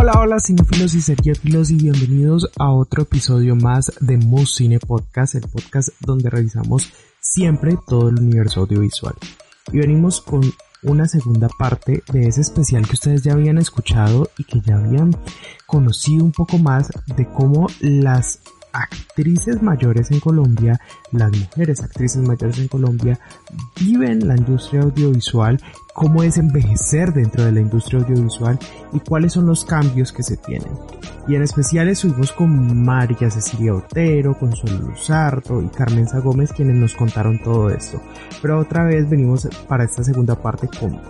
Hola, hola cinefilos y seriefilos y bienvenidos a otro episodio más de Mus Cine Podcast, el podcast donde revisamos siempre todo el universo audiovisual. Y venimos con una segunda parte de ese especial que ustedes ya habían escuchado y que ya habían conocido un poco más de cómo las actrices mayores en Colombia, las mujeres actrices mayores en Colombia viven la industria audiovisual, cómo es envejecer dentro de la industria audiovisual y cuáles son los cambios que se tienen. Y en especial estuvimos con María Cecilia Otero, Consuelo Luzardo y Carmenza Gómez quienes nos contaron todo esto. Pero otra vez venimos para esta segunda parte con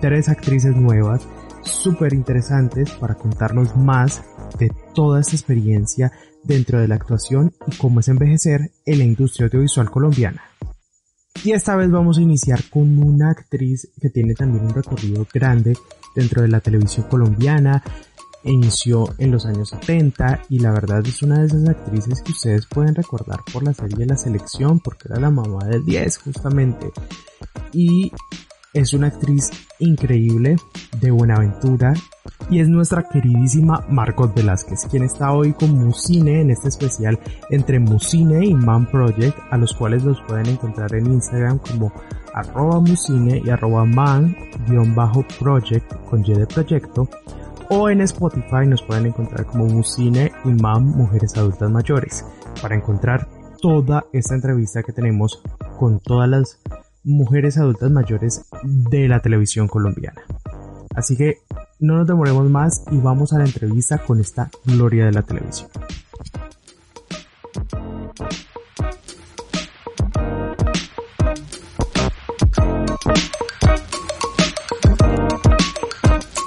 tres actrices nuevas súper interesantes para contarnos más de toda esta experiencia dentro de la actuación y cómo es envejecer en la industria audiovisual colombiana. Y esta vez vamos a iniciar con una actriz que tiene también un recorrido grande dentro de la televisión colombiana. Inició en los años 70 y la verdad es una de esas actrices que ustedes pueden recordar por la serie La Selección porque era la mamá del 10 justamente. Y es una actriz increíble, de Buenaventura, y es nuestra queridísima Margot Velázquez, quien está hoy con Musine en este especial entre Musine y Man Project, a los cuales los pueden encontrar en Instagram como arroba musine y arroba man-project con Y de proyecto, o en Spotify nos pueden encontrar como Musine y Man Mujeres Adultas Mayores, para encontrar toda esta entrevista que tenemos con todas las mujeres adultas mayores de la televisión colombiana. Así que no nos demoremos más y vamos a la entrevista con esta gloria de la televisión.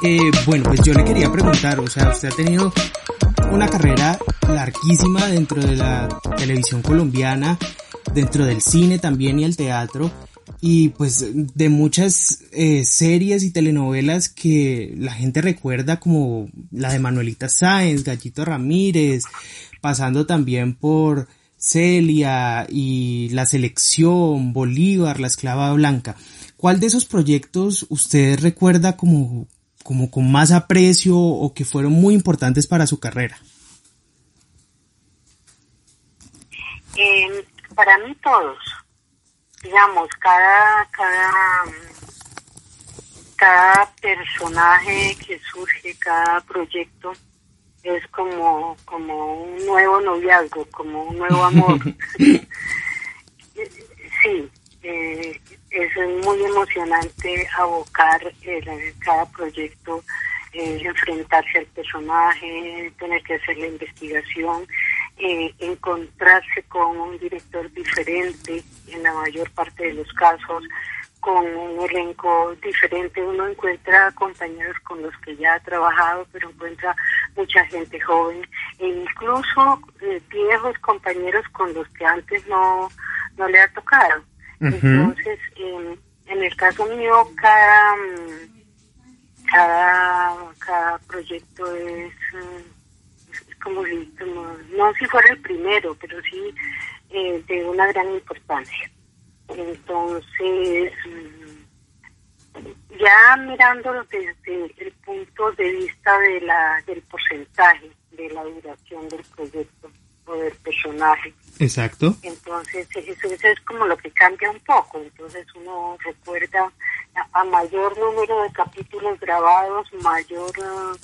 Eh, bueno, pues yo le quería preguntar, o sea, usted ha tenido una carrera larguísima dentro de la televisión colombiana, dentro del cine también y el teatro y pues de muchas eh, series y telenovelas que la gente recuerda como la de Manuelita Sáenz, Gallito Ramírez, pasando también por Celia y La Selección, Bolívar, La Esclava Blanca. ¿Cuál de esos proyectos usted recuerda como, como con más aprecio o que fueron muy importantes para su carrera? Eh, para mí todos digamos, cada, cada, cada personaje que surge, cada proyecto es como, como un nuevo noviazgo, como un nuevo amor. sí, eh, es muy emocionante abocar cada proyecto, eh, enfrentarse al personaje, tener que hacer la investigación eh, encontrarse con un director diferente en la mayor parte de los casos, con un elenco diferente. Uno encuentra compañeros con los que ya ha trabajado, pero encuentra mucha gente joven e incluso eh, viejos compañeros con los que antes no, no le ha tocado. Entonces, en el caso mío, cada, cada, cada proyecto es... Mm, como, no si fuera el primero, pero sí eh, de una gran importancia. Entonces, mm, ya mirándolo desde el punto de vista de la del porcentaje de la duración del proyecto o del personaje. Exacto. Entonces, eso, es como lo que cambia un poco. Entonces, uno recuerda a, mayor número de capítulos grabados, mayor... Uh,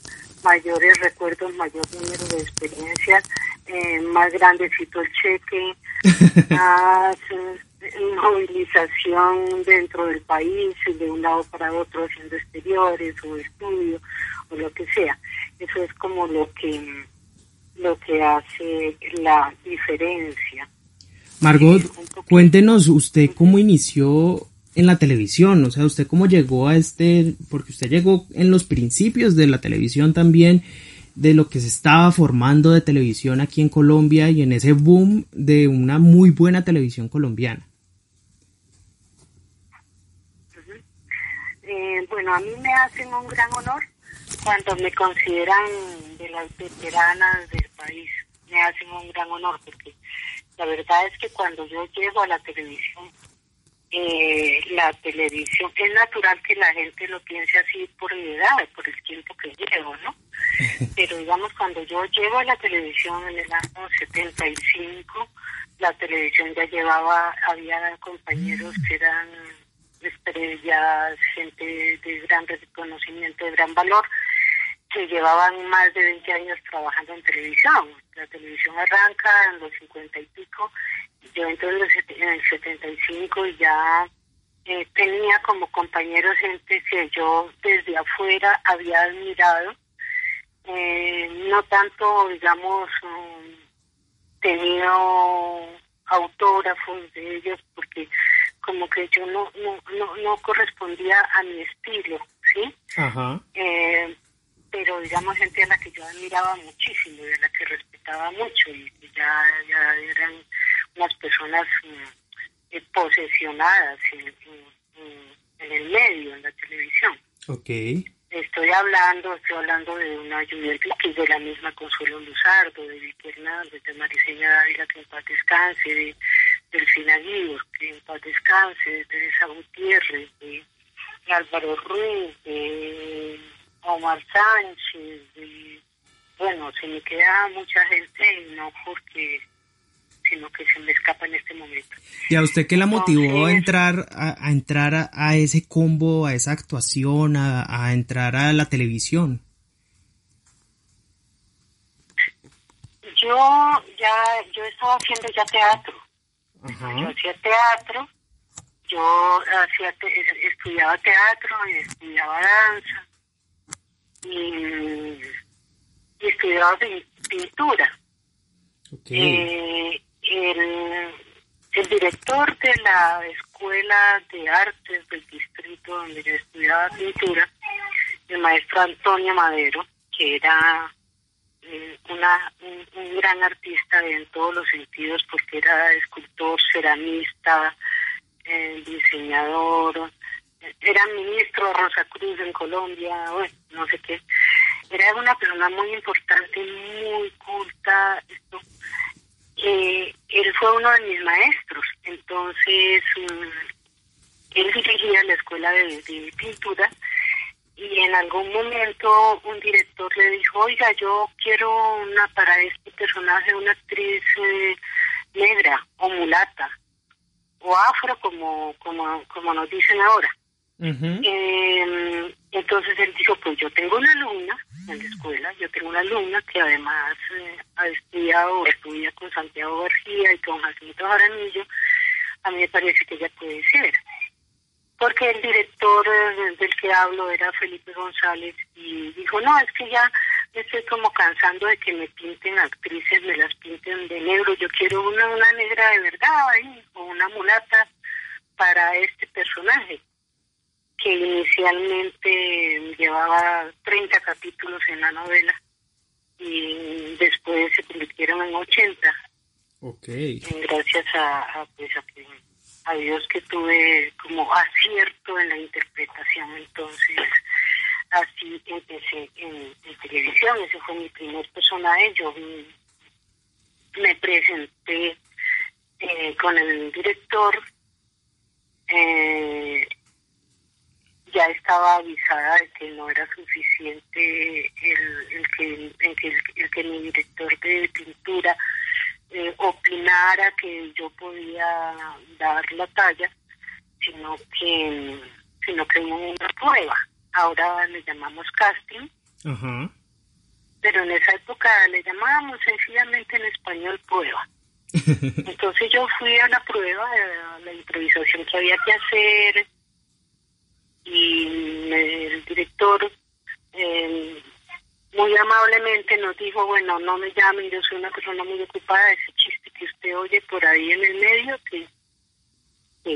mayores recuerdos, mayor número de experiencias, eh, más grandecito el cheque, más eh, movilización dentro del país, de un lado para otro haciendo exteriores o estudio o lo que sea. Eso es como lo que lo que hace la diferencia. Margot, cuéntenos usted cómo inició en la televisión, o sea, usted cómo llegó a este, porque usted llegó en los principios de la televisión también, de lo que se estaba formando de televisión aquí en Colombia y en ese boom de una muy buena televisión colombiana. Eh, bueno, a mí me hacen un gran honor cuando me consideran de las veteranas del país. Me hacen un gran honor porque la verdad es que cuando yo llego a la televisión eh, la televisión, es natural que la gente lo piense así por edad, por el tiempo que llevo, ¿no? Pero digamos, cuando yo llego a la televisión en el año 75, la televisión ya llevaba, había compañeros que eran estrellas, gente de gran reconocimiento, de gran valor, que llevaban más de 20 años trabajando en televisión. La televisión arranca en los 50 y pico yo entonces en el 75 ya eh, tenía como compañeros gente que yo desde afuera había admirado, eh, no tanto, digamos, um, tenido autógrafos de ellos porque como que yo no no no, no correspondía a mi estilo, ¿sí? Eh, pero digamos gente a la que yo admiraba muchísimo y a la que respetaba mucho y, ya, ya eran unas personas mm, eh, posesionadas en, el medio, en la televisión. Okay. Estoy hablando, estoy hablando de una Julieta que es de la misma Consuelo Luzardo, de Vicky Hernández, de Mariseña Dávila, que en paz descanse, de Delfina Guidos, que en paz descanse, de Teresa Gutiérrez, de Álvaro Ruiz, de Omar Sánchez, de, bueno, se me queda mucha gente y no porque sino que se me escapa en este momento. ¿Y a usted qué la motivó a entrar a, entrar a, ese combo, a esa actuación, a, entrar a la televisión? Yo ya yo estaba haciendo ya teatro. Yo hacía teatro, yo hacía estudiaba teatro, y estudiaba danza y, estudiaba pintura. Eh, el, director de la Escuela de Artes del distrito donde yo estudiaba pintura, el maestro Antonio Madero, que era eh, una, un, gran artista en todos los sentidos, porque era escultor, ceramista, eh, diseñador, era ministro Rosa Cruz en Colombia, no sé qué. Era una persona muy importante, muy culta, esto, eh, él fue uno de mis maestros, entonces mm, él dirigía la escuela de, pintura y en algún momento un director le dijo, oiga, yo quiero una para este personaje una actriz eh, negra o mulata o afro como, como, como nos dicen ahora. Em, entonces él dijo, pues yo tengo una alumna en la escuela, yo tengo una alumna que además eh, ha estudiado, estudia con Santiago García y con Jacinto Jaramillo, a mí me parece que ella puede ser. Porque el director eh, del que hablo era Felipe González y dijo, no, es que ya estoy como cansando de que me pinten actrices, me las pinten de negro, yo quiero una, una negra de verdad o una mulata para este personaje que inicialmente llevaba 30 capítulos en la novela y después se convirtieron en 80. Okay. Gracias a, pues a, Dios que tuve como acierto en la interpretación, entonces así empecé en, televisión, ese fue mi primer personaje, yo me presenté eh, con el director eh, ya estaba avisada de que no era suficiente el, el que, el, que, mi director de pintura eh, opinara que yo podía dar la talla, sino que sino que hubo una prueba. Ahora le llamamos casting, pero en esa época le llamábamos sencillamente en español prueba. Entonces yo fui a la prueba, a la improvisación que había que hacer, y el director eh, muy amablemente nos dijo, bueno, no me llamen, yo soy una persona muy ocupada, ese chiste que usted oye por ahí en el medio, que que,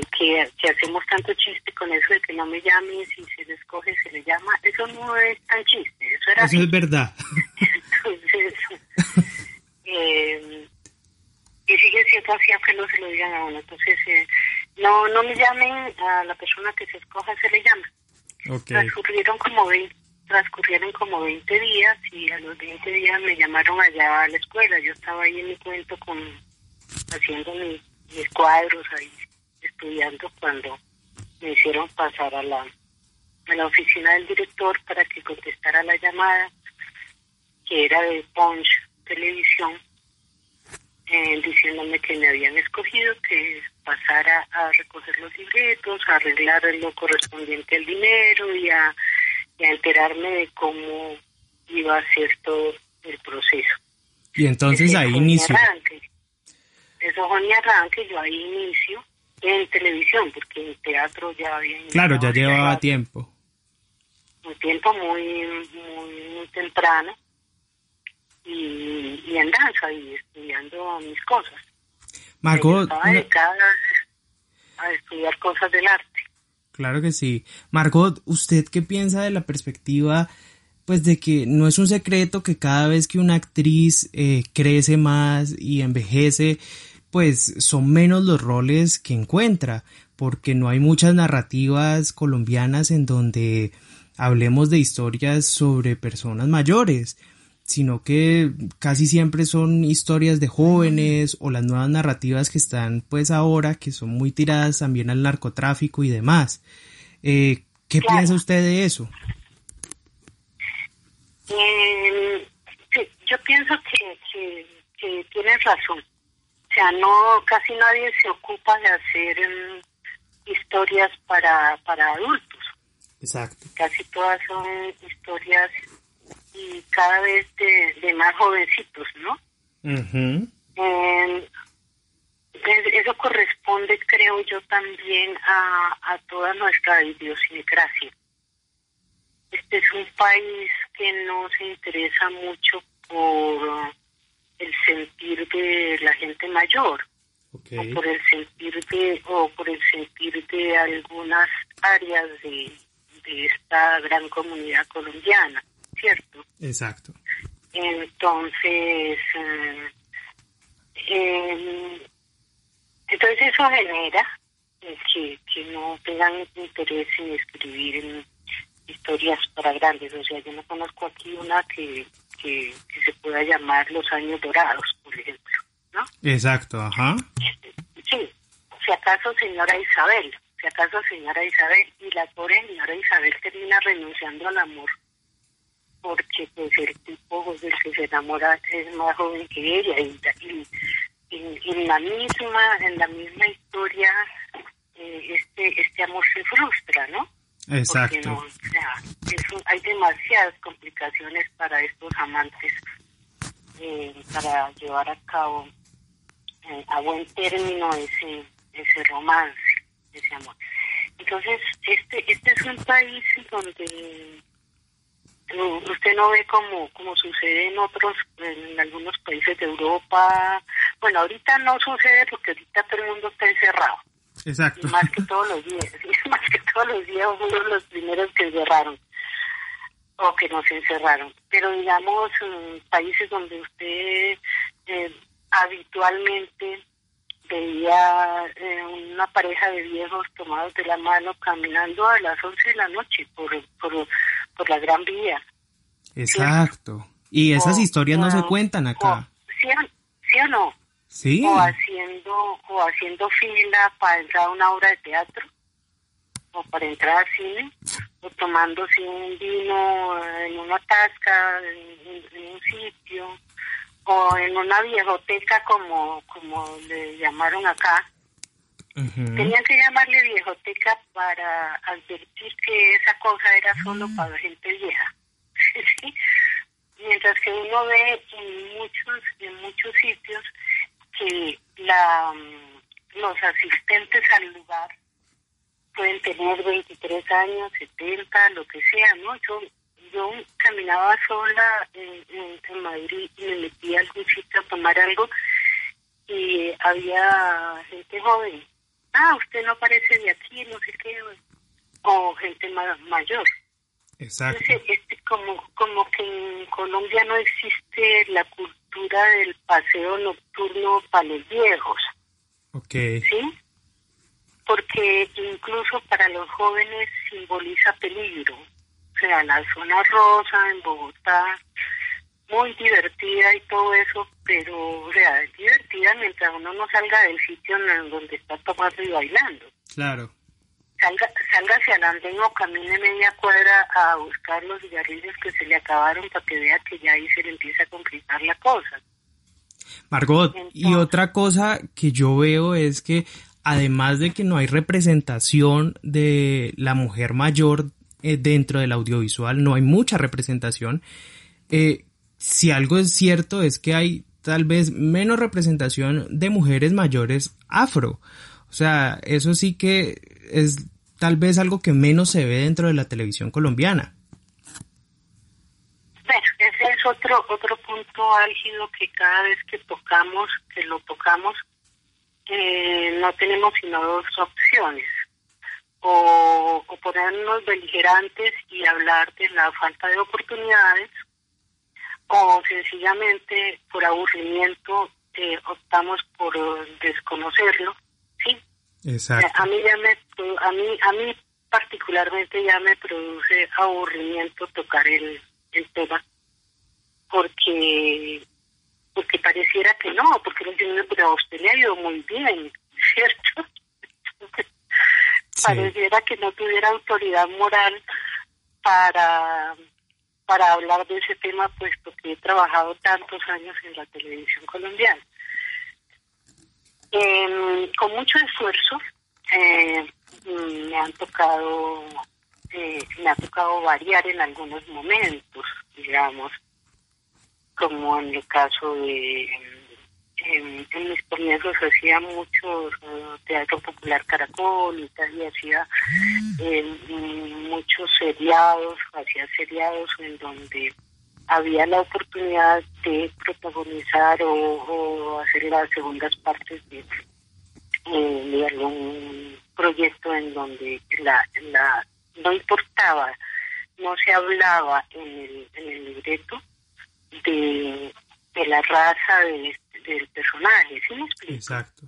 que, hacemos tanto chiste con eso de que no me llamen, si se le escoge, se le llama, eso no es tan chiste, eso era... Eso es verdad. Entonces, eh, y sigue siendo así aunque no se lo digan a uno. Entonces, eh, no no me llamen a la persona que se escoja, se le llama. Transcurrieron como 20, transcurrieron como 20 días y a los 20 días me llamaron allá a la escuela. Yo estaba ahí en mi cuento con haciendo mis cuadros ahí estudiando cuando me hicieron pasar a la a la oficina del director para que contestara la llamada que era de Punch Televisión eh, diciéndome que me habían escogido, que pasara a recoger los libretos, a arreglar lo correspondiente al dinero y a, enterarme de cómo iba a ser todo el proceso. Y entonces ahí inicio. Eso fue mi arranque, yo ahí inicio en televisión, porque en teatro ya había... Claro, ya llevaba tiempo. Un tiempo muy, muy, muy temprano y, en danza y estudiando mis cosas. Margot. Estaba dedicada a estudiar cosas del arte. Claro que sí. Margot, ¿usted qué piensa de la perspectiva, pues de que no es un secreto que cada vez que una actriz eh, crece más y envejece, pues son menos los roles que encuentra, porque no hay muchas narrativas colombianas en donde hablemos de historias sobre personas mayores sino que casi siempre son historias de jóvenes o las nuevas narrativas que están pues ahora, que son muy tiradas también al narcotráfico y demás. Eh, ¿Qué piensa usted de eso? Eh, yo pienso que, que, que, tienes razón. O sea, no, casi nadie se ocupa de hacer em, historias para, para adultos. Exacto. Casi todas son historias y cada vez de, más jovencitos, ¿no? Eh, eso corresponde, creo yo, también a, a toda nuestra idiosincrasia. Este es un país que no se interesa mucho por el sentir de la gente mayor, o por el sentir de, o por el sentir de algunas áreas de, de esta gran comunidad colombiana. ¿Cierto? Exacto. Entonces, eh, em, entonces eso genera que, que no tengan interés en escribir historias para grandes. O sea, yo no conozco aquí una que, que, se pueda llamar Los Años Dorados, por ejemplo, ¿no? Exacto, ajá. Sí, si acaso señora Isabel, si acaso señora Isabel, y la pobre señora Isabel termina renunciando al amor porque pues el tipo del que se enamora es más joven que ella y, en la misma en la misma historia eh, este este amor se frustra no exacto. o sea, hay demasiadas complicaciones para estos amantes eh, para llevar a cabo eh, a buen término ese ese romance ese amor. Entonces este este es un país donde usted no ve como, como sucede en otros, en algunos países de Europa. Bueno, ahorita no sucede porque ahorita todo el mundo está encerrado. Exacto. más que todos los días, más que todos los días fueron los primeros que cerraron o que nos encerraron. Pero digamos, países donde usted eh, habitualmente veía eh, una pareja de viejos tomados de la mano caminando a las 11 de la noche por, por, por la Gran Vía. Exacto. Y esas historias no se cuentan acá. ¿sí, o no? Sí. O haciendo, o haciendo fila para entrar a una obra de teatro, o para entrar al cine, o tomándose un vino en una tasca, en, un sitio, o en una viejoteca como, como le llamaron acá. Tenían que llamarle viejoteca para advertir que esa cosa era solo ah. para gente vieja. Mientras que uno ve en muchos, en muchos sitios que la, mm, los asistentes al lugar pueden tener 23 años, 70, lo que sea, ¿no? Yo, yo caminaba sola en, en, Madrid y me metí a algún sitio a tomar algo y había gente joven ah, usted no parece de aquí, no sé qué, o gente más mayor. Exacto. este, como, como que en Colombia no existe la cultura del paseo nocturno para los viejos. Ok. ¿Sí? Porque incluso para los jóvenes simboliza peligro. O sea, la zona rosa en Bogotá, muy divertida y todo eso, pero, o sea, es divertida mientras uno no salga del sitio en donde está tomando y bailando. Claro. Salga, salga hacia el andén o camine media cuadra a buscar los cigarrillos que se le acabaron para que vea que ya ahí se le empieza a complicar la cosa. Margot, y otra cosa que yo veo es que además de que no hay representación de la mujer mayor eh, dentro del audiovisual, no hay mucha representación, eh, si algo es cierto es que hay tal vez menos representación de mujeres mayores afro. O sea, eso sí que es tal vez algo que menos se ve dentro de la televisión colombiana. Ese es otro otro punto álgido que cada vez que tocamos, que lo tocamos, eh, no tenemos sino dos opciones. O, o ponernos beligerantes y hablar de la falta de oportunidades, o sencillamente por aburrimiento eh, optamos por desconocerlo, ¿sí? Exacto. A mí ya me, a mí, a mí particularmente ya me produce aburrimiento tocar el, el tema, porque porque pareciera que no, porque los niños, pero a usted le ha ido muy bien, ¿cierto? Pareciera que no tuviera autoridad moral para para hablar de ese tema, puesto que he trabajado tantos años en la televisión colombiana. Eh, con mucho esfuerzo eh, me han tocado eh, me ha tocado variar en algunos momentos, digamos, como en el caso de en, en mis comienzos hacía mucho uh, teatro popular caracol y tal, y hacía eh, muchos seriados, hacía seriados en donde había la oportunidad de protagonizar o, hacer las segundas partes de, eh, de algún proyecto en donde la, la no importaba, no se hablaba en el, en el libreto de, de la raza de, del personaje, ¿sí me explico? Exacto.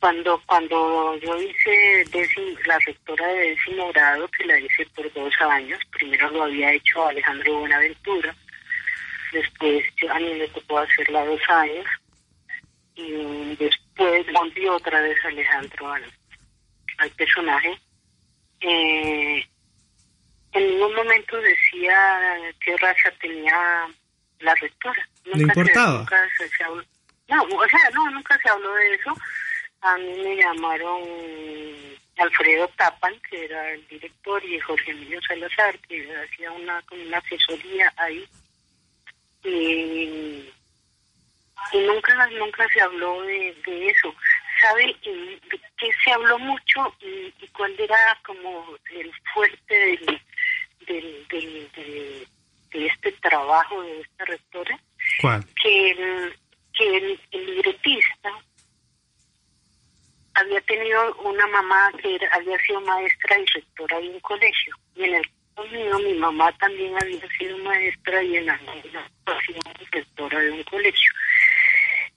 Cuando, cuando yo hice décimo, la rectora de décimo grado, que la hice por dos años, primero lo había hecho Alejandro Buenaventura, después yo, a mí me tocó hacerla dos años, y después volvió otra vez Alejandro al, al personaje. Eh, en ningún momento decía qué raza tenía la rectora. ¿No importaba? Se, nunca se, se habló, no, o sea, no, nunca se habló de eso. A mí me llamaron Alfredo Tapan, que era el director, y Jorge Emilio Salazar, que hacía una, una asesoría ahí. Y, y nunca nunca se habló de, de eso. ¿Sabe de qué se habló mucho y, y cuál era como el fuerte del, del, del, del de este trabajo de esta rectora? ¿Cuál? Que el, que el, había tenido una mamá que había sido maestra y rectora de un colegio. Y en el caso mío, mi mamá también había sido maestra y en la sido rectora de un colegio.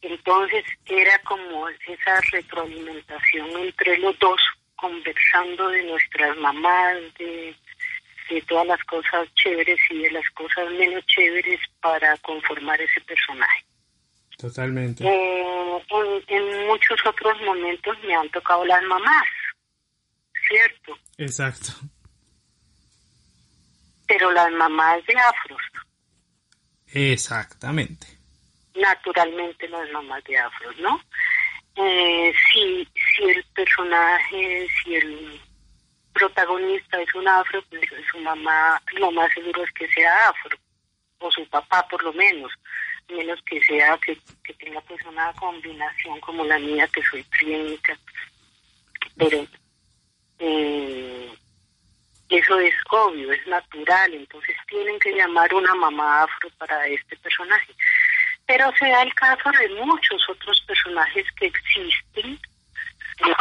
Entonces era como esa retroalimentación entre los dos, conversando de nuestras mamás, de, de todas las cosas chéveres y de las cosas menos chéveres para conformar ese personaje. Totalmente. Eh, en, en, muchos otros momentos me han tocado las mamás, ¿cierto? Exacto. Pero las mamás de afros. Exactamente. Naturalmente las mamás de afros, ¿no? Eh, si, si el personaje, si el protagonista es un afro, pues su mamá lo más seguro es que sea afro, o su papá por lo menos menos que sea que, que tenga pues una combinación como la mía que soy clínica. Pero eh, eso es obvio es natural entonces tienen que llamar una mamá afro para este personaje. Pero se el caso de muchos otros personajes que existen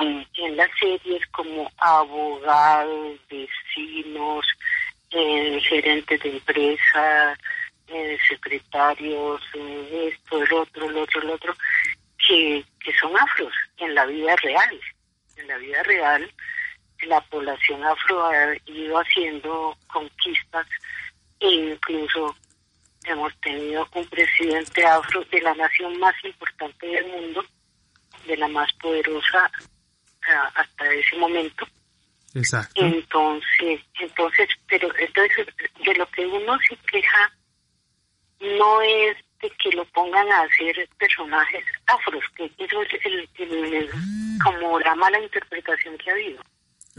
en, las series como abogados, vecinos, eh, gerentes de empresa, eh, secretarios, eh, esto, el otro, el otro, el otro, que, que son afros en la vida real. En la vida real, la población afro ha ido haciendo conquistas e incluso hemos tenido un presidente afro de la nación más importante del mundo, de la más poderosa hasta ese momento. Exacto. Entonces, entonces, pero entonces de lo que uno se queja no es de que lo pongan a hacer personajes afros, que eso es el, como la mala interpretación que ha habido.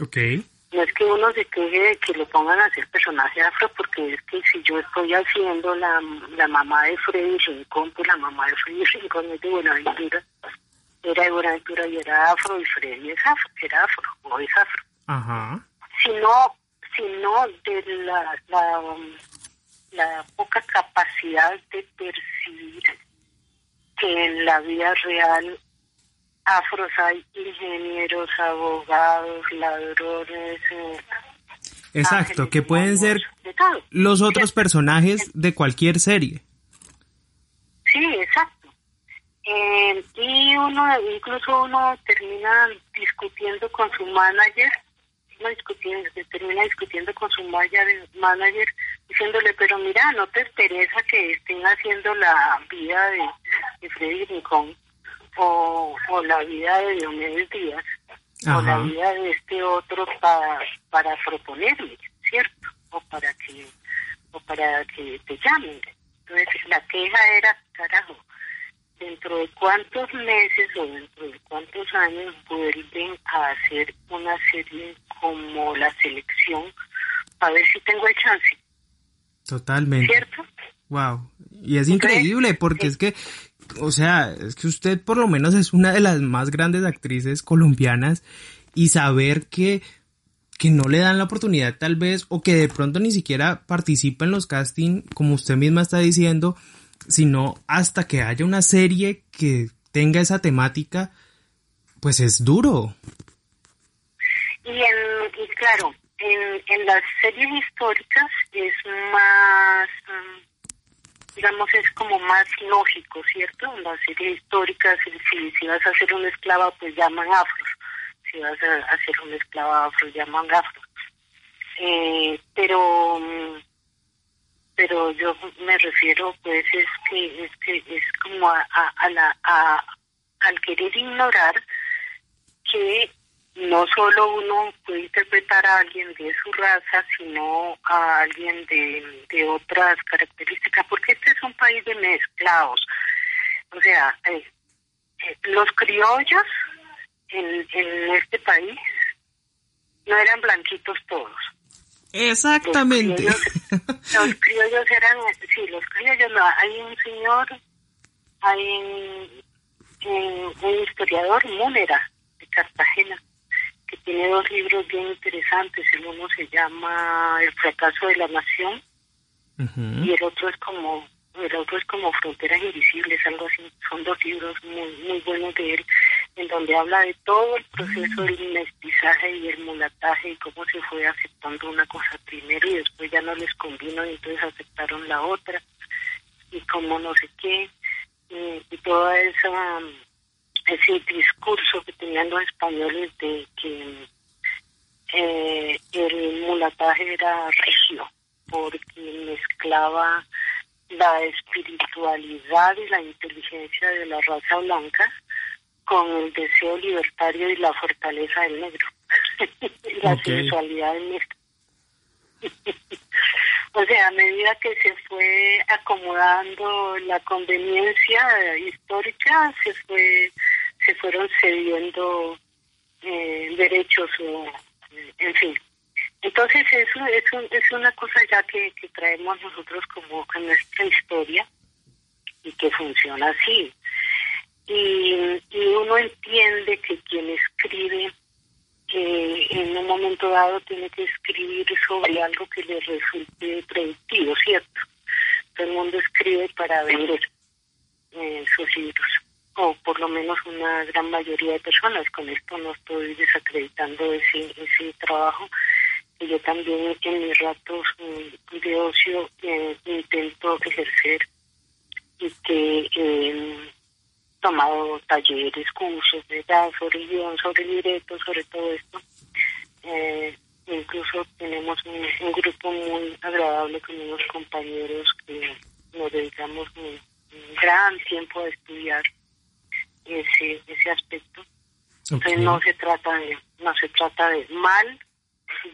Okay. No es que uno se queje de que lo pongan a hacer personaje afro, porque es que si yo estoy haciendo la, la mamá de Freddy Rincón, pues la mamá de Freddy Rincón es de Buenaventura, era de Buenaventura y era afro, y Freddy es afro, era afro, o es afro. Ajá. Sino, sino de la, la, la poca capacidad de percibir que en la vida real afros hay ingenieros, abogados, ladrones. Eh, Exacto, que pueden ser los otros personajes de cualquier serie. Sí, exacto. Eh, y uno, incluso uno termina discutiendo con su manager, discutiendo, termina discutiendo con su manager, diciéndole, pero mira, no te interesa que estén haciendo la vida de, de Freddy Rincón o, o la vida de Diomedes Díaz o la vida de este otro para, para proponerle, ¿cierto? O para que o para que te llamen. Entonces la queja era, carajo, dentro de cuántos meses o dentro de cuántos años vuelven a hacer una serie como la selección a ver si tengo el chance. Totalmente. ¿Cierto? Wow. Y es increíble porque es que o sea, es que usted por lo menos es una de las más grandes actrices colombianas y saber que, que no le dan la oportunidad tal vez o que de pronto ni siquiera participa en los castings como usted misma está diciendo, sino hasta que haya una serie que tenga esa temática, pues es duro. Y, en, y claro, en, en las series históricas es más... Mm, digamos, es como más lógico, ¿cierto? En la serie histórica, si, si, vas a hacer una esclava, pues llaman afro. Si vas a hacer una esclava afro, llaman afro. Eh, pero pero yo me refiero pues es que es que es como a, a, la a, al querer ignorar que no solo uno puede interpretar a alguien de su raza, sino a alguien de, de otras características, porque este es un país de mezclados. O sea, eh, eh, los criollos en, en este país no eran blanquitos todos. Exactamente. Los criollos, eran, sí, los criollos, no, hay un señor, hay un, un historiador, Múnera, de Cartagena, que tiene dos libros bien interesantes. El uno se llama El fracaso de la nación y el otro es como el otro es como Fronteras Invisibles, algo así. Son dos libros muy muy buenos de él, en donde habla de todo el proceso del mestizaje y el mulataje y cómo se fue aceptando una cosa primero y después ya no les convino y entonces aceptaron la otra y como no sé qué y, y toda esa ese discurso que tenían los españoles de que eh, el mulataje era regio, porque mezclaba la espiritualidad y la inteligencia de la raza blanca con el deseo libertario y la fortaleza del negro, la sensualidad del negro. o sea, a medida que se fue acomodando la conveniencia histórica, se fue se fueron cediendo eh, derechos o eh, en fin. Entonces eso es, es una cosa ya que, que traemos nosotros como en nuestra historia y que funciona así. Y, y uno entiende que quien escribe que en un momento dado tiene que escribir sobre algo que le resulte productivo, ¿cierto? Todo el mundo escribe para vender eh, sus libros o por lo menos una gran mayoría de personas. Con esto no estoy desacreditando ese, ese trabajo. Y yo también en mis ratos mm, de ocio eh, intento ejercer y que he tomado talleres, cursos, ¿verdad? sobre guion, sobre libreto, sobre todo esto. Eh, incluso tenemos un, grupo muy agradable con unos compañeros que nos dedicamos un, gran tiempo a estudiar ese ese aspecto. Entonces no se trata de no se trata de mal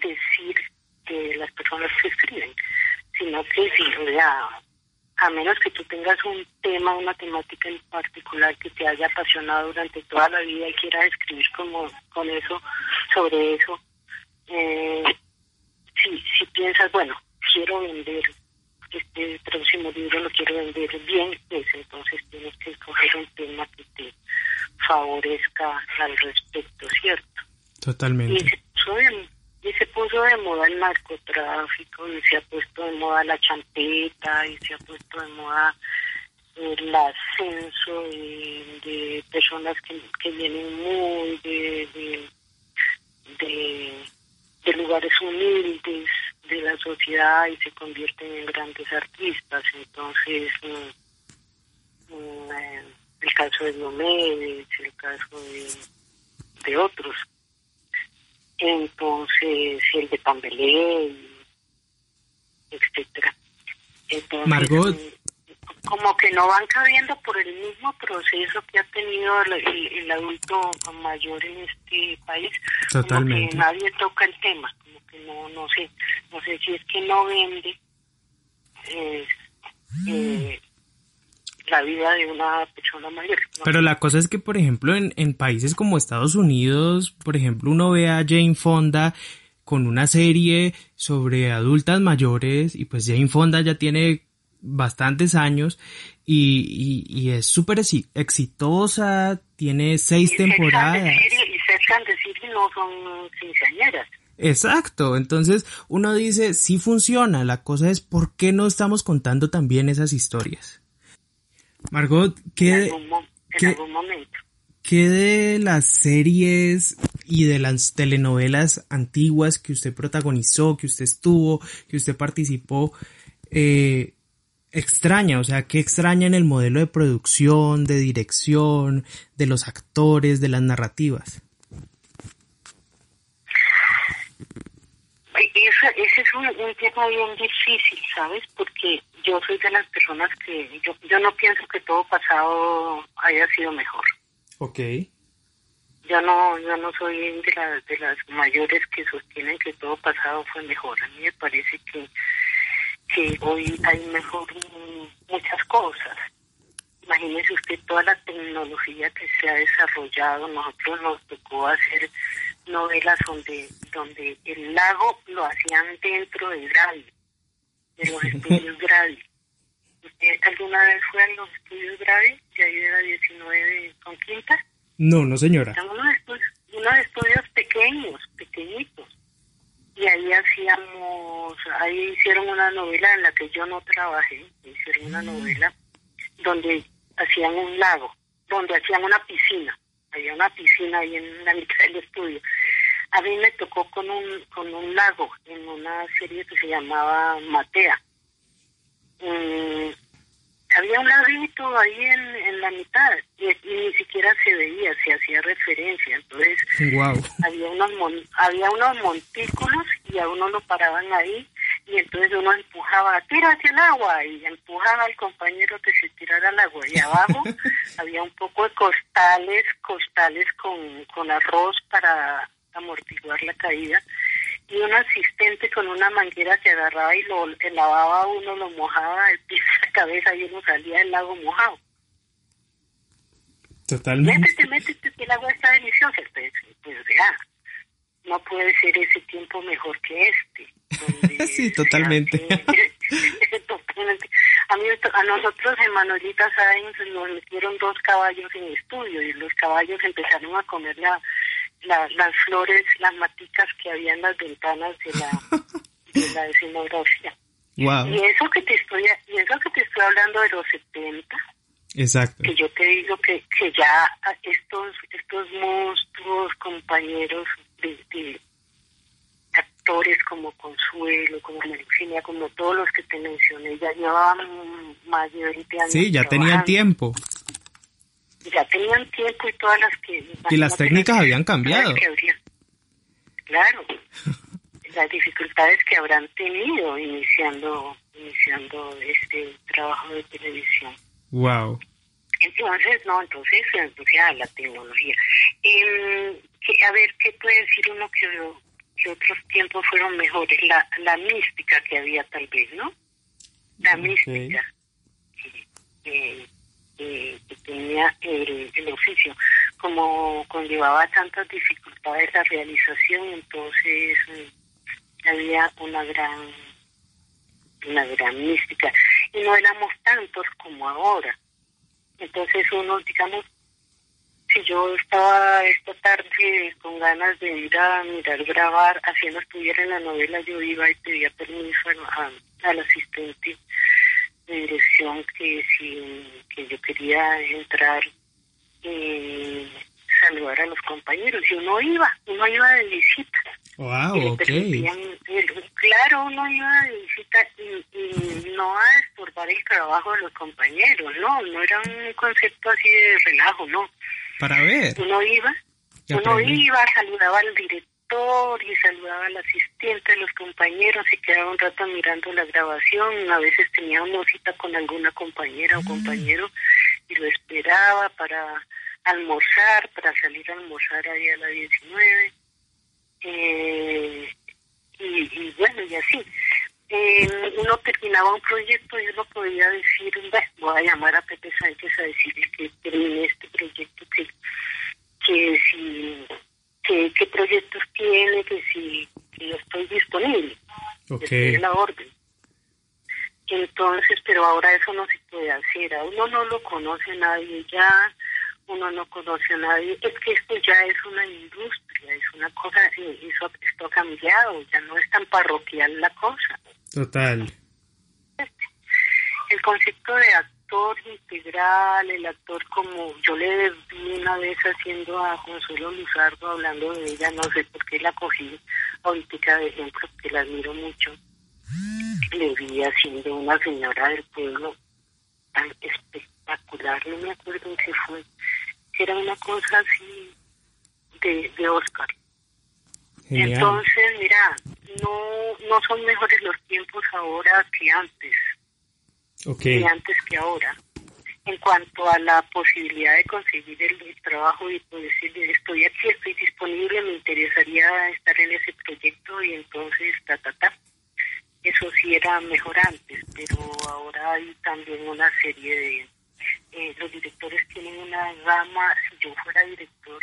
decir que las personas que escriben, sino que si a menos que tú tengas un tema, una temática en particular que te haya apasionado durante toda la vida y quieras escribir como con eso, sobre eso, eh, si, si piensas, bueno, quiero vender este próximo libro, lo quiero vender bien, pues entonces tienes que escoger un tema que te favorezca al respecto, ¿cierto? Totalmente. Y se puso de, y se puso de moda el narcotráfico, y se ha puesto de moda la champeta, y se ha puesto de moda el ascenso de, personas que, que vienen muy de, de de lugares humildes de la sociedad y se convierten en grandes artistas. Entonces, mm, mm, eh, el caso de Diomedes, el caso de, otros. Entonces, el de Pambelé, etcétera. Entonces, Margot, mm, como que no van cabiendo por el mismo proceso que ha tenido el, adulto mayor en este país. Totalmente. que nadie toca el tema, como que no, no sé, no sé si es que no vende eh, la vida de una persona mayor. Pero la cosa es que, por ejemplo, en, en países como Estados Unidos, por ejemplo, uno ve a Jane Fonda con una serie sobre adultas mayores y pues Jane Fonda ya tiene bastantes años y, y, es súper exitosa, tiene seis temporadas. y no son Exacto, entonces uno dice, sí funciona, la cosa es por qué no estamos contando también esas historias. Margot, ¿qué, ¿qué de las series y de las telenovelas antiguas que usted protagonizó, que usted estuvo, que usted participó, eh, extraña, o sea, qué extraña en el modelo de producción, de dirección, de los actores, de las narrativas. Ese, es un, tema bien difícil, ¿sabes? Porque yo soy de las personas que yo, yo no pienso que todo pasado haya sido mejor. Ok. Yo no, yo no soy de, las de las mayores que sostienen que todo pasado fue mejor. A mí me parece que que hoy hay mejor muchas cosas. Imagínese usted toda la tecnología que se ha desarrollado. Nosotros nos tocó hacer novelas donde donde el lago lo hacían dentro del Gradi, de los estudios Gradi. ¿Usted alguna vez fue a los estudios Gradi, de ahí de la 19 con quinta? No, no señora. unos unos estudios pequeños, pequeñitos y ahí hacíamos, ahí hicieron una novela en la que yo no trabajé, hicieron una mm. novela donde hacían un lago, donde hacían una piscina, había una piscina ahí en la mitad del estudio. A mí me tocó con un, con un lago en una serie que se llamaba Matea. Mm, había un laguito ahí en, en la mitad y, ni siquiera se veía, se hacía referencia. Entonces había unos había unos montículos y a uno lo paraban ahí y entonces uno empujaba, hacia el agua y empujaba al compañero que se tirara al agua. Y abajo había un poco de costales, costales con, con arroz para amortiguar la caída y un asistente con una manguera que agarraba y lo lavaba uno, lo mojaba el piso la cabeza y uno salía del lago mojado. Totalmente. Métete, métete, que el agua está deliciosa. Pues, pues ya, no puede ser ese tiempo mejor que este. sí, totalmente. totalmente. A, mí, a nosotros en Manolita Sáenz nos metieron dos caballos en estudio y los caballos empezaron a comer la las flores, las maticas que había en las ventanas de la, de la escenografía. Y eso que te estoy y eso que te estoy hablando de los 70. Exacto. Que yo te digo que, que ya estos, estos monstruos compañeros de, actores como Consuelo, como Maricina, como todos los que te mencioné, ya llevaban más de 20 años. Sí, ya tenían tiempo. Ya tenían tiempo y todas las que... Y las técnicas habían cambiado. claro, las dificultades que habrán tenido iniciando iniciando este trabajo de televisión. Wow. Entonces, no, entonces, entonces la tecnología. Eh, a ver, ¿qué puede decir uno que, que otros tiempos fueron mejores? La, la mística que había tal vez, ¿no? La mística que, tenía el, el oficio. Como conllevaba tantas dificultades la realización, entonces mm, había una gran una gran mística y no éramos tantos como ahora entonces uno, digamos, si yo estaba esta tarde con ganas de ir a mirar grabar, haciendo estuviera en la novela, yo iba y pedía permiso al asistente dirección que si que yo quería entrar y saludar a los compañeros y uno iba, uno iba de visita. Wow. Claro, uno iba de visita y, no a estorbar el trabajo de los compañeros, no, no era un concepto así de relajo, no. Para ver. Uno iba, uno iba, saludaba al director y saludaba al asistente de los compañeros, se quedaba un rato mirando la grabación, a veces tenía una cita con alguna compañera o mm. compañero y lo esperaba para almorzar, para salir a almorzar ahí a las 19 eh, y, bueno, y así. Eh, uno terminaba un proyecto y uno podía decir, voy a llamar a Pepe Sánchez a decirle que termine este proyecto, que, que si, que, qué proyectos tiene, que si que yo estoy disponible, okay. la orden. Entonces, pero ahora eso no se puede hacer, a uno no lo conoce nadie ya, uno no conoce a nadie, es que esto ya es una industria, es una cosa, eso, esto ha cambiado, ya no es tan parroquial la cosa. Total. El concepto de actor integral, el actor como yo le vi una vez haciendo a Consuelo Luzardo hablando de ella, no sé por qué la cogí ahorita de ejemplo, que la admiro mucho. Le vi haciendo una señora del pueblo tan espectacular, no me acuerdo en qué fue era una cosa así de, de Oscar. Entonces, mira, no, no son mejores los tiempos ahora que antes. Okay. Antes que ahora. En cuanto a la posibilidad de conseguir el, trabajo y poder decirle, estoy aquí, estoy disponible, me interesaría estar en ese proyecto y entonces, ta, ta, ta. Eso sí era mejor antes, pero ahora hay también una serie de eh, los directores tienen una gama, si yo fuera director,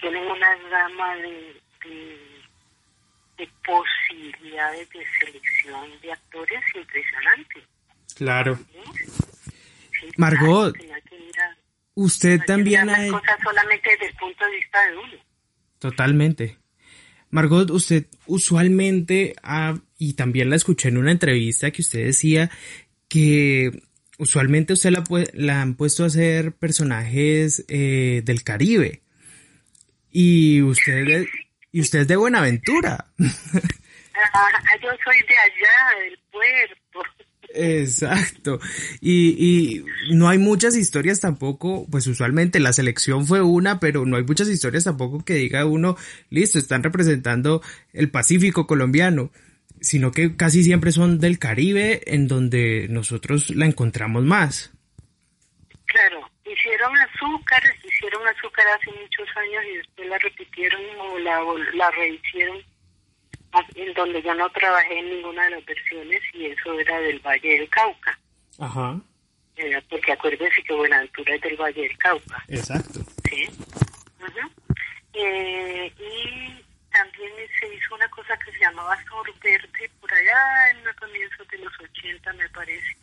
tienen una gama de, posibilidades de selección de actores impresionante. Claro. Margot, usted también ha... cosas solamente desde el punto de vista de uno. Totalmente. Margot, usted usualmente ha, y también la escuché en una entrevista que usted decía que usualmente usted la, la han puesto a hacer personajes eh, del Caribe. Y usted, y usted es de Buenaventura. yo soy de allá, del puerto. Exacto. Y, y no hay muchas historias tampoco, pues usualmente la selección fue una, pero no hay muchas historias tampoco que diga uno, listo, están representando el Pacífico colombiano sino que casi siempre son del Caribe en donde nosotros la encontramos más. Claro, hicieron azúcar, hicieron azúcar hace muchos años y después la repitieron o la, la rehicieron en donde yo no trabajé en ninguna de las versiones y eso era del Valle del Cauca. Ajá. Eh, porque acuérdese que Buenaventura es del Valle del Cauca. Exacto. Sí. eh, y también se hizo una cosa que se llamaba Sur Verde por allá en los comienzos de los 80 me parece.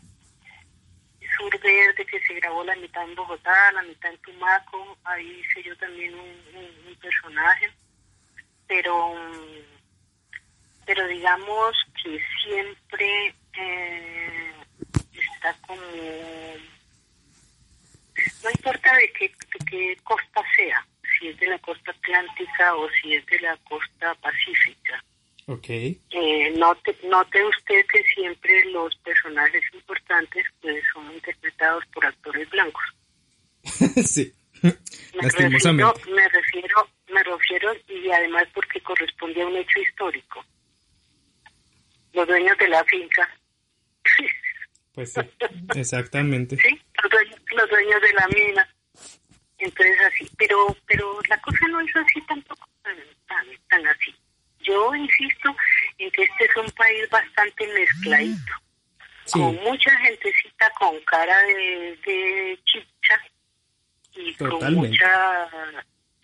Sur Verde, que se grabó la mitad en Bogotá, la mitad en Tumaco, ahí hice yo también un, personaje, pero, pero digamos que siempre eh, está como, no importa de qué, de qué costa sea, si es de la costa atlántica o si es de la costa pacífica, Okay. Eh, note, note usted que siempre los personajes importantes pues son interpretados por actores blancos. sí. Me refiero, me refiero, me refiero y además porque corresponde a un hecho histórico. Los dueños de la finca. Pues sí, exactamente. sí, los dueños, los dueños de la mina. Entonces así, pero pero la cosa no es así tampoco tan, tan así yo insisto en que este es un país bastante mezcladito, con mucha gentecita con cara de, de chicha y con mucha...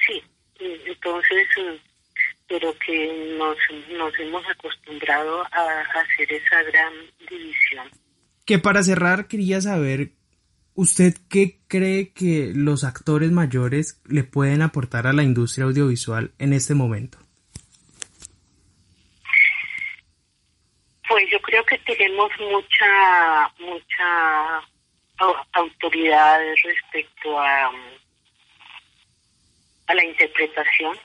Sí, entonces, pero que nos, nos hemos acostumbrado a, hacer esa gran división. Que para cerrar quería saber ¿Usted qué cree que los actores mayores le pueden aportar a la industria audiovisual en este momento? Pues yo creo que tenemos mucha, mucha autoridad respecto a, a la interpretación.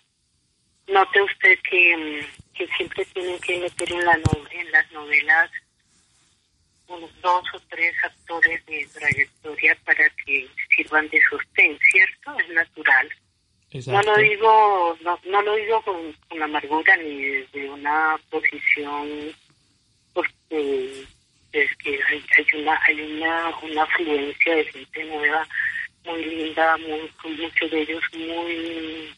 Note usted que, que siempre tienen que meter en, la en las novelas unos dos o tres actores de trayectoria para que sirvan de sostén, ¿cierto? Es natural. No lo digo, no, no lo digo con, con amargura ni desde una posición porque es que hay, hay una hay una, una afluencia de gente nueva muy linda, muy, muchos de ellos muy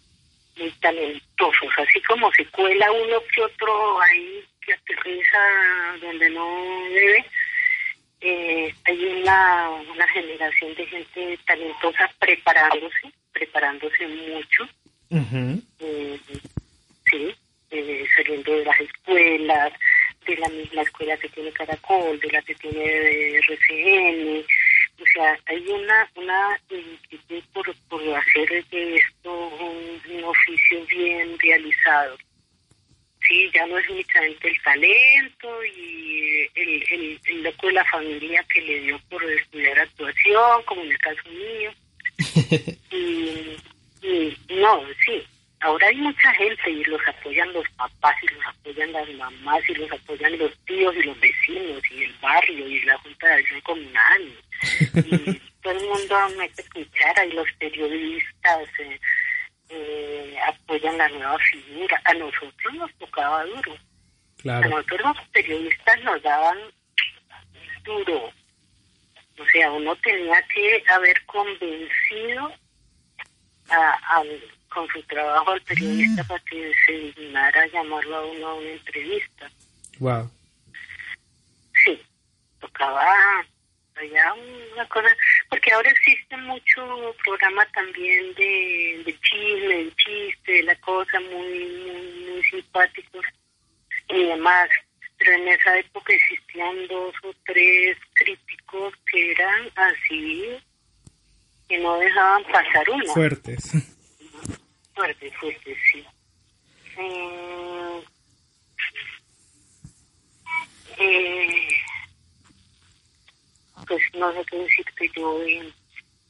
muy talentosos, así como se cuela uno que otro ahí que aterriza donde no debe, eh, hay una, una generación de gente talentosa preparándose, preparándose mucho, eh, sí, eh, saliendo de las escuelas, de la misma escuela que tiene Caracol, de la que tiene RCN. O sea, hay una una inquietud por, por hacer de esto un, oficio bien realizado. Sí, ya no es únicamente el talento y el, el, el loco de la familia que le dio por estudiar actuación, como en el caso mío. y, y no, sí, ahora hay mucha gente y los apoyan los papás y los apoyan las mamás y los apoyan los tíos y los vecinos y el barrio y la junta de acción comunal. Y todo el mundo mete cuchara y los periodistas eh, eh, apoyan la nueva figura. A nosotros nos tocaba duro. A nosotros los periodistas nos daban duro. O sea uno tenía que haber convencido a, con su trabajo al periodista mm. para que se dignara llamarlo a uno a una entrevista. Wow. Sí, tocaba allá una cosa, porque ahora existe mucho programa también de, de chisme, de chiste, de la cosa muy, muy, muy simpáticos y demás. Pero en esa época existían dos o tres críticos que eran así, que no dejaban pasar uno. Fuertes fuerte, fuerte, sí. Eh, eh, pues no sé qué decirte yo en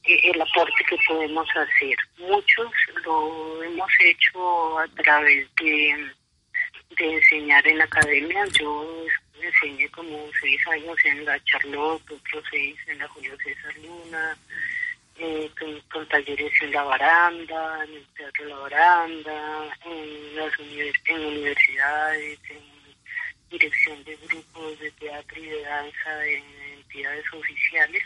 el aporte que podemos hacer. Muchos lo hemos hecho a través de, de enseñar en la academia. Yo enseñé como seis años en la Charlotte, otros seis en la Julio César Luna, eh, con, talleres en la baranda, en el teatro La Baranda, en las en universidades, en dirección de grupos de teatro y de danza en entidades oficiales.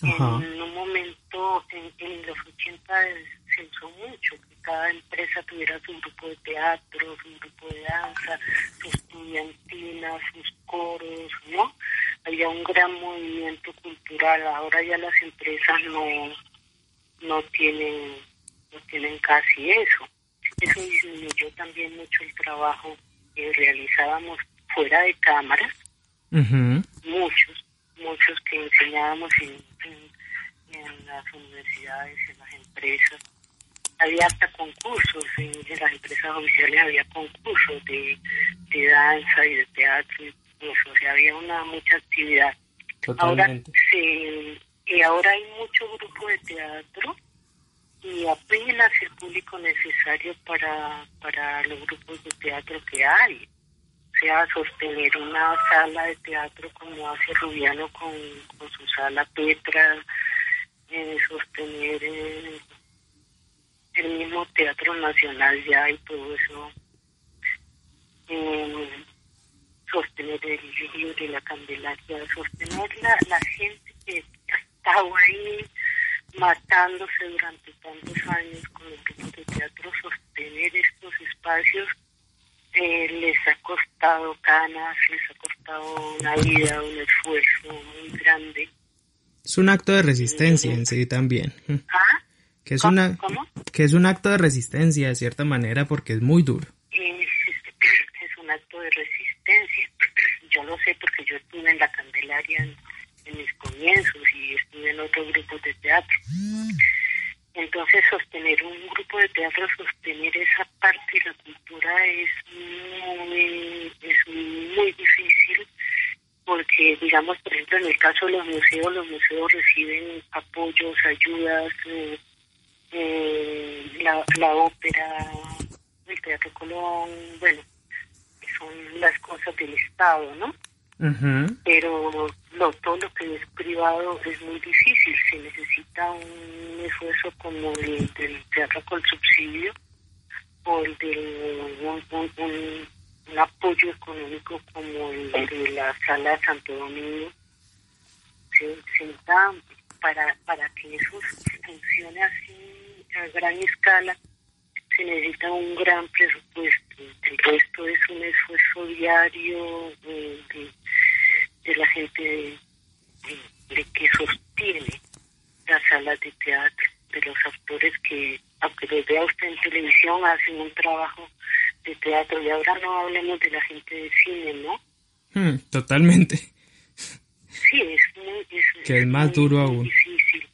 En un momento, en, los 80 se usó mucho, que cada empresa tuviera su grupo de teatro, su grupo de danza, su estudiantina, sus coros, ¿no? Había un gran movimiento cultural. Ahora ya las empresas no, no tienen, no tienen casi eso. Eso disminuyó también mucho el trabajo que realizábamos fuera de cámaras. Muchos, muchos que enseñábamos en, en, las universidades, en las empresas. Había hasta concursos, en, las empresas oficiales había concursos de, de danza y de teatro y o sea, había una mucha actividad. Ahora, sí, y ahora hay mucho grupo de teatro y apenas el público necesario para, para los grupos de teatro que hay. O sea, sostener una sala de teatro como hace Rubiano con, su sala Petra, eh, sostener eh, el mismo Teatro Nacional ya y todo eso. Eh, sostener el río de la Candelaria, sostener la, la gente que ha estado ahí matándose durante tantos años con el grupo de teatro, sostener estos espacios eh, les ha costado canas, les ha costado una vida, un esfuerzo muy grande. Es un acto de resistencia en sí también. ¿Ah? Que es, una, que es un acto de resistencia de cierta manera porque es muy duro. Es, un acto de resistencia. Lo sé porque yo estuve en la Candelaria en mis comienzos y estuve en otros grupos de teatro. Entonces sostener un grupo de teatro, sostener esa parte de la cultura es muy, es muy difícil porque, digamos, por ejemplo, en el caso de los museos, los museos reciben apoyos, ayudas, eh, eh, la, la ópera, el Teatro Colón, bueno, son las cosas del Estado, ¿no? Pero lo, todo lo que es privado es muy difícil. Se necesita un esfuerzo como el del teatro con subsidio o el de un, apoyo económico como el de la sala de Santo Domingo. Se, se para, para que eso funcione así a gran escala se necesita un gran presupuesto. El resto es un esfuerzo diario de, de, la gente de, que sostiene las salas de teatro, de los actores que, aunque los vea usted en televisión, hacen un trabajo de teatro. Y ahora no hablemos de la gente de cine, ¿no? Hmm, totalmente. Sí, es muy... Es, que es, más duro aún. Difícil.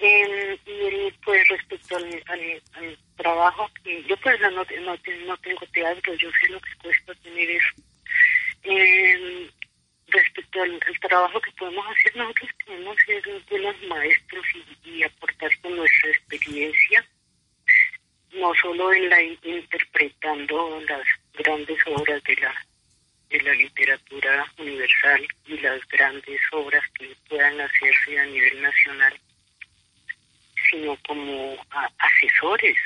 Y pues respecto al, al, trabajo que yo pues no, no, no tengo teatro, yo sé lo que cuesta tener eso. Eh, respecto al, trabajo que podemos hacer, nosotros podemos ser buenos maestros y, aportar con nuestra experiencia, no solo en la interpretando las grandes obras de la de la literatura universal y las grandes obras que puedan hacerse a nivel nacional, sino como asesores.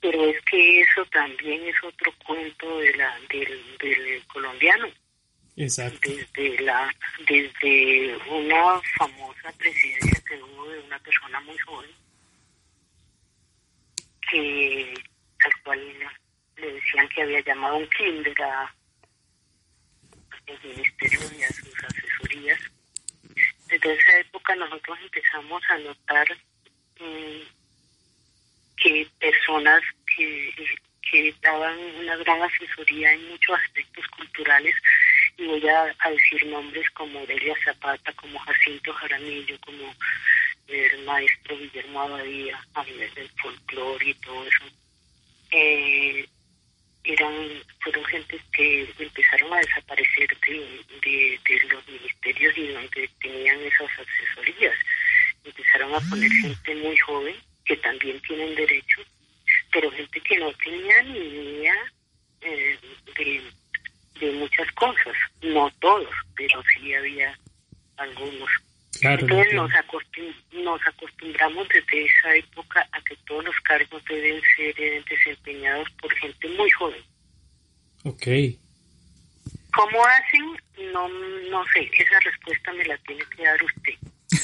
Pero es que eso también es otro cuento de la del, del colombiano. Exacto. Desde, la, desde una famosa presidencia que hubo de una persona muy joven, que al cual le decían que había llamado un kinder a el ministerio y a sus asesorías. Desde esa época nosotros empezamos a notar que personas que, que daban una gran asesoría en muchos aspectos culturales, y voy a, decir nombres como Delia Zapata, como Jacinto Jaramillo, como el maestro Guillermo Abadía, a nivel del folclore y todo eso. Eh, eran fueron gente que empezaron a desaparecer de, de, los ministerios y donde tenían esas asesorías. Empezaron a poner gente muy joven que también tienen derecho, pero gente que no tenía ni idea eh, de, de muchas cosas. No todos, pero sí había algunos. Entonces nos, nos acostumbramos desde esa época a que todos los cargos deben ser eh, desempeñados por gente muy joven. Ok. ¿Cómo hacen? No, no sé, esa respuesta me la tiene que dar usted.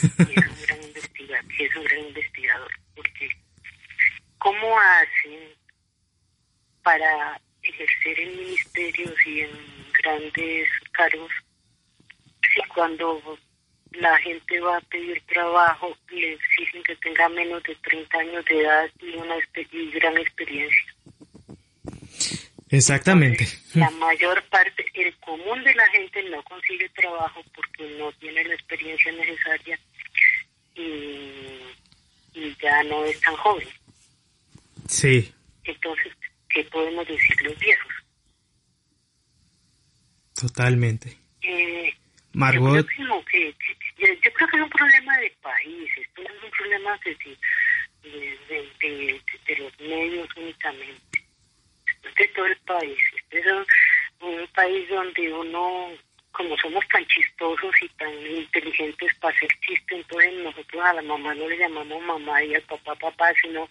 Es un gran investigador, es un gran investigador, porque ¿cómo hacen para ejercer en ministerios y en grandes cargos si cuando la gente va a pedir trabajo le exigen que tenga menos de 30 años de edad y una gran experiencia. Exactamente. la mayor parte, el común de la gente no consigue trabajo porque no tiene la experiencia necesaria y, y ya no es tan joven. Sí. Entonces, ¿qué podemos decir los viejos? Totalmente. Eh, Margot. Yo creo, que, yo, creo que es un problema de país, esto no es un problema de, de, de, los medios únicamente, de todo el país. Este es un, país donde uno, como somos tan chistosos y tan inteligentes para hacer chistes, entonces nosotros a la mamá no le llamamos mamá y al papá papá, sino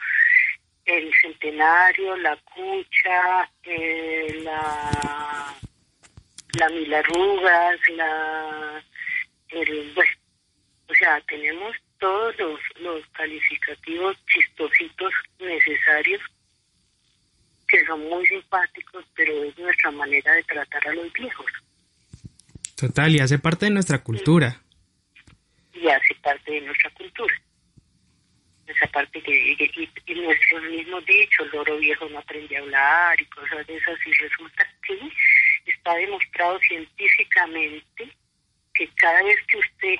el centenario, la cucha, eh, la, la mil arrugas, la, el, bueno, o sea, tenemos todos los, los calificativos chistositos necesarios que son muy simpáticos, pero es nuestra manera de tratar a los viejos. Total, y hace parte de nuestra cultura. Y hace parte de nuestra cultura. Esa parte que, y, y, nuestros mismos dichos, el loro viejo no aprende a hablar y cosas de esas, y resulta que está demostrado científicamente que cada vez que usted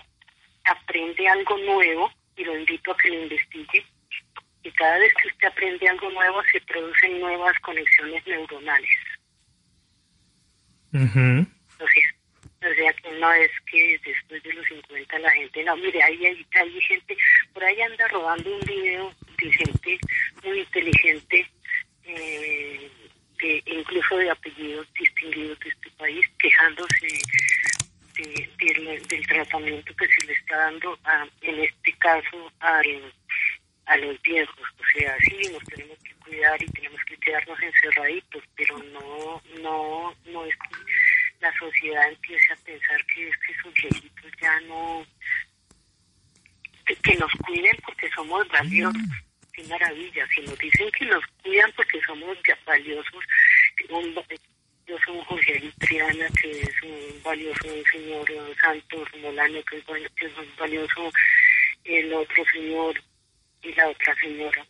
aprende algo nuevo, y lo invito a que lo investigue, y cada vez que usted aprende algo nuevo se producen nuevas conexiones neuronales. o, sea, que no es que después de los 50 la gente, no, mire, ahí hay, gente, por ahí anda rodando un video de gente muy inteligente, eh, de, incluso de apellidos distinguidos de este país, quejándose del tratamiento que se le está dando, a, en este caso, al, a los viejos. O sea, sí, nos tenemos que cuidar y tenemos que quedarnos encerraditos, pero no, no, no es que la sociedad empiece a pensar que es que esos viejitos ya no, que, nos cuiden porque somos valiosos. Qué maravilla, si nos dicen que nos cuidan porque somos valiosos, yo soy un Jorge Triana, que es un valioso señor Santos Molano, que es, un valioso el otro señor y la otra señora,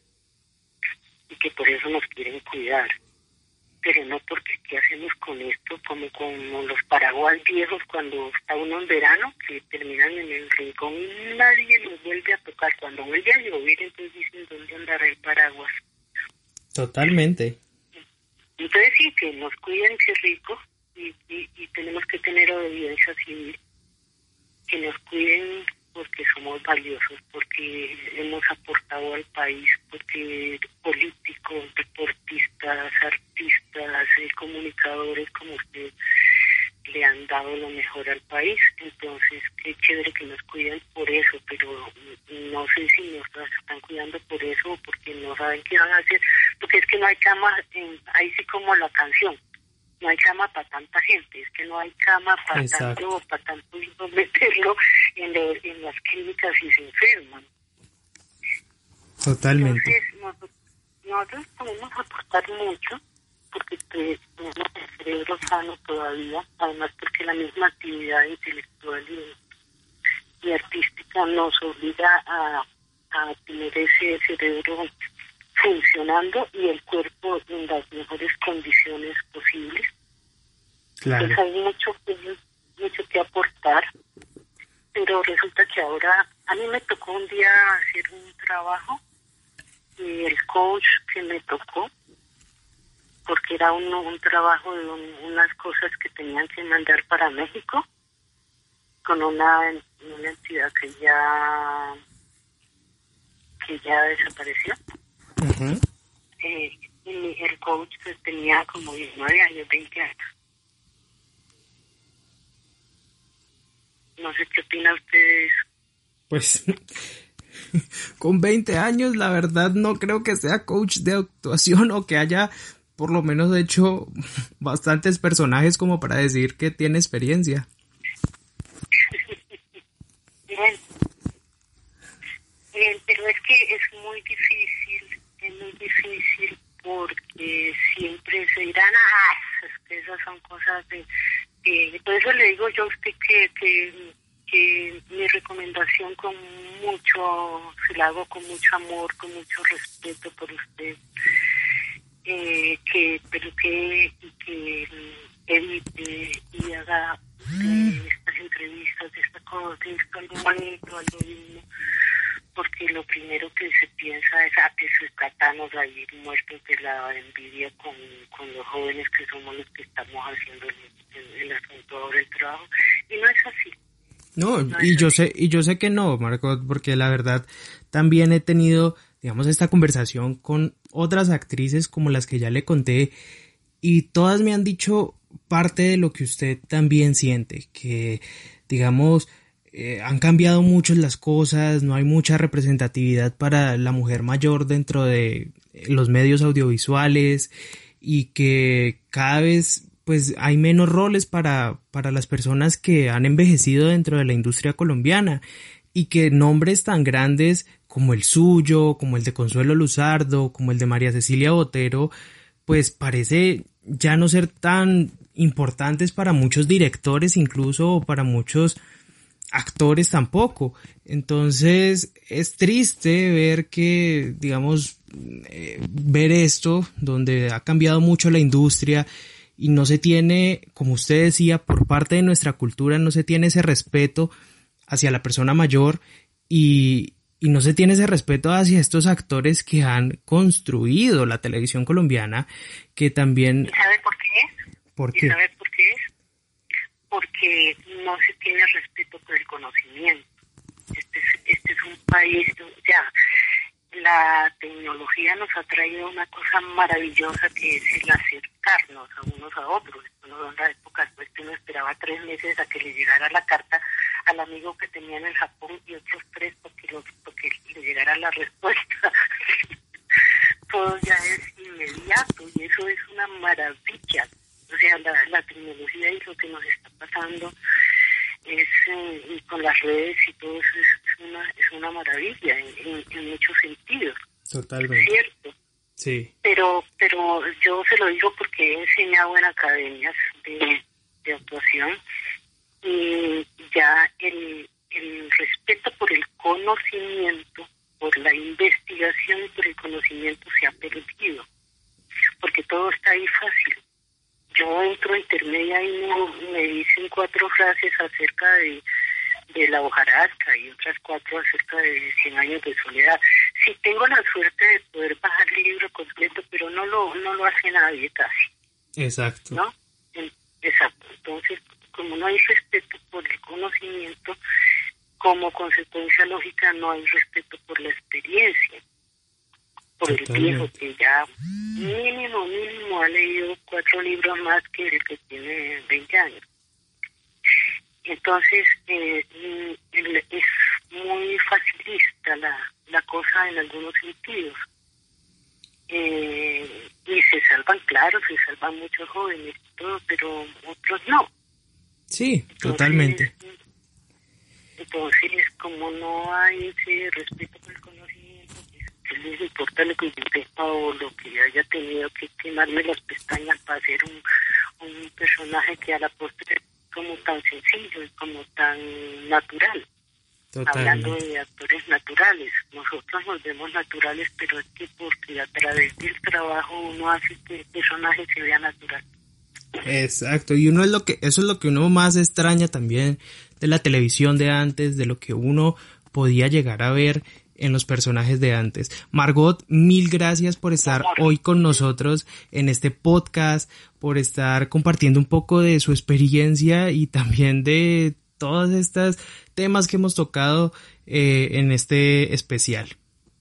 y que por eso nos quieren cuidar. Pero no porque qué hacemos con esto, como con los paraguas viejos cuando está uno en verano, que terminan en el rincón y nadie los vuelve a tocar. Cuando vuelve a llover, entonces dicen dónde andará el paraguas. Totalmente. Entonces sí, que nos cuiden, que rico, y, y, tenemos que tener obediencia civil, que nos cuiden porque somos valiosos, porque hemos aportado al país, porque políticos, deportistas, artistas, eh, comunicadores como usted le han dado lo mejor al país. Entonces, qué chévere que nos cuiden por eso, pero no sé si nos están cuidando por eso o porque no saben qué van a hacer, porque es que no hay cama, ahí sí como la canción, no hay cama para tanta gente, es que no hay cama para tanto, para tanto meterlo en, en las clínicas y se enferman. Totalmente. Entonces, nosotros podemos aportar mucho porque tenemos el cerebro sano todavía, además porque la misma actividad intelectual y, artística nos obliga a, tener ese cerebro funcionando y el cuerpo en las mejores condiciones posibles. Claro. Entonces hay mucho que, mucho que aportar, pero resulta que ahora a mí me tocó un día hacer un trabajo y el coach que me tocó porque era un, un trabajo de unas cosas que tenían que mandar para México con una, una entidad que ya que ya desapareció. eh, y el coach pues, tenía como 19 años, 20 años. No sé qué opina usted Pues con 20 años la verdad no creo que sea coach de actuación o que haya por lo menos he hecho bastantes personajes como para decir que tiene experiencia. Bien. Pero es que es muy difícil, es muy difícil porque siempre se dirán, ah, esas son cosas de... por eso le digo yo a usted que, que, que recomendación con mucho, se la hago con mucho amor, con mucho respeto por usted eh, que pero que, que evite y haga estas entrevistas, de esta cosa, de esto algo bonito, algo lindo, porque lo primero que se piensa es a ah, que se tratamos ahí muertos de la envidia con, con los jóvenes que somos los que estamos haciendo el, el asunto ahora el trabajo, y no es así. No, y yo sé, y yo sé que no, Marco, porque la verdad también he tenido digamos, esta conversación con otras actrices como las que ya le conté y todas me han dicho parte de lo que usted también siente, que digamos, eh, han cambiado mucho las cosas, no hay mucha representatividad para la mujer mayor dentro de los medios audiovisuales y que cada vez pues hay menos roles para, para las personas que han envejecido dentro de la industria colombiana y que nombres tan grandes como el suyo, como el de Consuelo Luzardo, como el de María Cecilia Botero, pues parece ya no ser tan importantes para muchos directores incluso o para muchos actores tampoco. Entonces es triste ver que, digamos, eh, ver esto donde ha cambiado mucho la industria y no se tiene, como usted decía, por parte de nuestra cultura no se tiene ese respeto hacia la persona mayor y, y no se tiene ese respeto hacia estos actores que han construido la televisión colombiana, que también... ¿Sabe por qué? ¿Por qué? ¿Sabe por qué es? Porque no se tiene respeto por el conocimiento. Este es, este es un país, ya, la tecnología nos ha traído una cosa maravillosa que es el acercarnos a unos a otros. En la época pues uno esperaba tres meses a que le llegara la carta al amigo que tenía en el Japón y otros tres porque, lo, porque le llegara la respuesta. Todo ya es inmediato y eso es una maravilla. O sea, la, la tecnología y lo que nos está pasando es eh, con las redes y todo eso es, una es una maravilla en, en, muchos sentidos. Totalmente. Cierto. Sí. Pero pero yo se lo digo porque he enseñado en academias de, de actuación y ya el, el respeto por el conocimiento, por la investigación y por el conocimiento se ha perdido, porque todo está ahí fácil. Yo entro a intermedia y me dicen cuatro frases acerca de, de la hojarasca y otras cuatro acerca de Cien años de soledad. Si tengo la suerte de poder bajar el libro completo, pero no lo, no lo hace nadie casi. Exacto. ¿No? Exacto. Entonces, como no hay respeto por el conocimiento, como consecuencia lógica no hay respeto por la experiencia, por el viejo que ya mínimo, mínimo ha leído cuatro libros más que el que tiene 20 años. Entonces, eh, es muy facilista la, la cosa en algunos sentidos. Eh, y se salvan, claro, se salvan muchos jóvenes todo, pero otros no. Sí, totalmente. Entonces, como no hay ese respeto por el conocimiento, les importa lo que yo sepa o lo que haya tenido que quemarme las pestañas para hacer un, un personaje que a la postre como tan sencillo y como tan natural. Totalmente. Hablando de actores naturales, nosotros nos vemos naturales, pero es que porque a través del trabajo uno hace que el personaje se vea natural. Exacto, y uno es lo que, eso es lo que uno más extraña también de la televisión de antes, de lo que uno podía llegar a ver en los personajes de antes. Margot, mil gracias por estar hoy con nosotros en este podcast, por estar compartiendo un poco de su experiencia y también de todos estos temas que hemos tocado eh, en este especial.